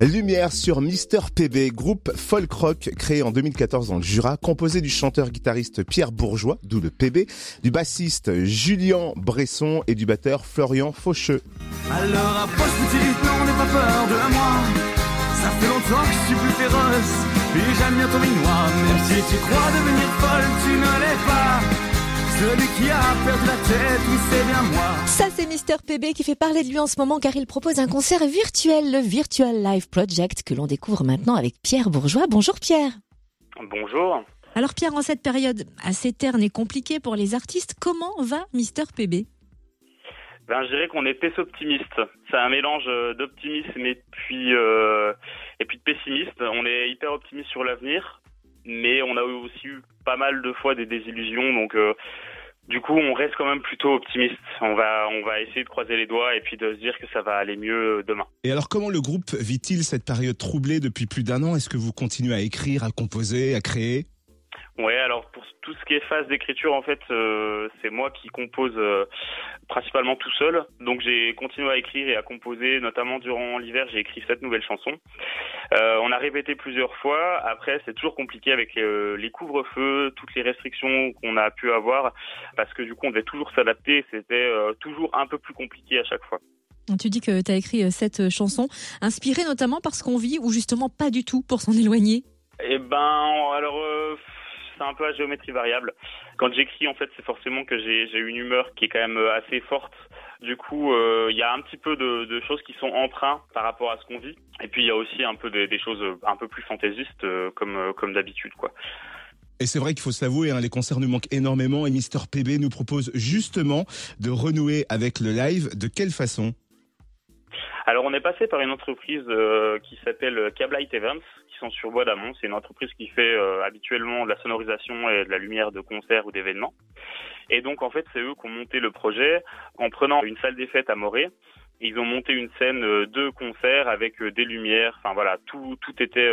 Lumière sur Mister PB, groupe folk rock créé en 2014 dans le Jura, composé du chanteur-guitariste Pierre Bourgeois, d'où le PB, du bassiste Julien Bresson et du batteur Florian Faucheux. Alors pas peur de moi. Ça fait longtemps que je suis plus féroce, j'aime bien ton. Même si tu crois devenir folle, Celui qui a perdu la tête, oui c'est bien moi. Ça c'est Mister PB qui fait parler de lui en ce moment car il propose un concert virtuel, le Virtual Live Project que l'on découvre maintenant avec Pierre Bourgeois. Bonjour Pierre. Bonjour. Alors Pierre, en cette période assez terne et compliquée pour les artistes, comment va Mister PB ben, je dirais qu'on est optimiste. C'est un mélange euh, d'optimisme et puis euh, et puis de pessimiste. On est hyper optimiste sur l'avenir, mais on a aussi eu pas mal de fois des désillusions, donc euh, du coup, on reste quand même plutôt optimiste. On va, on va essayer de croiser les doigts et puis de se dire que ça va aller mieux demain. Et alors, comment le groupe vit-il cette période troublée depuis plus d'un an? Est-ce que vous continuez à écrire, à composer, à créer? Ouais, alors pour tout ce qui est phase d'écriture, en fait, euh, c'est moi qui compose euh, principalement tout seul. Donc j'ai continué à écrire et à composer, notamment durant l'hiver, j'ai écrit sept nouvelles chansons. Euh, on a répété plusieurs fois. Après, c'est toujours compliqué avec les couvre-feux, toutes les restrictions qu'on a pu avoir, parce que du coup, on devait toujours s'adapter. C'était toujours un peu plus compliqué à chaque fois. Tu dis que tu as écrit cette chanson, inspirée notamment par ce qu'on vit, ou justement pas du tout pour s'en éloigner? Eh ben, alors c'est un peu à géométrie variable. Quand j'écris, en fait, c'est forcément que j'ai une humeur qui est quand même euh, assez forte. Du coup, euh, il y a un petit peu de, choses qui sont emprunts par rapport à ce qu'on vit. Et puis, il y a aussi un peu des, choses un peu plus fantaisistes, euh, comme, d'habitude, quoi. Et c'est vrai qu'il faut s'avouer, hein, les concerts nous manquent énormément et Mister PB nous propose justement de renouer avec le live. De quelle façon? Alors on est passé par une entreprise qui s'appelle Cablight Events, sont sur Bois d'Amont. C'est une entreprise qui fait euh, habituellement de la sonorisation et de la lumière de concerts ou d'événements. Et donc en fait, c'est eux qui ont monté le projet en prenant une salle des fêtes à Morée. Ils ont monté une scène euh, de concert avec euh, des lumières. Enfin voilà, tout tout était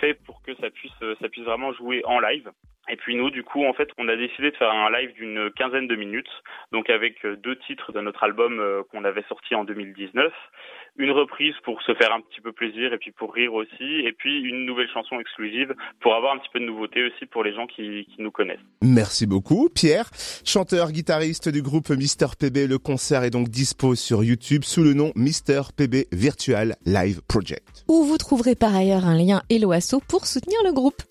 fait pour que ça puisse ça puisse vraiment jouer en live. Et puis nous, du coup, en fait, on a décidé de faire un live d'une quinzaine de minutes, donc avec deux titres de notre album qu'on avait sorti en 2019, une reprise pour se faire un petit peu plaisir et puis pour rire aussi, et puis une nouvelle chanson exclusive pour avoir un petit peu de nouveauté aussi pour les gens qui, qui nous connaissent. Merci beaucoup, Pierre. Chanteur, guitariste du groupe Mister PB, le concert est donc dispo sur YouTube sous le nom Mister PB Virtual Live Project. Où vous trouverez par ailleurs un lien Helloasso pour soutenir le groupe.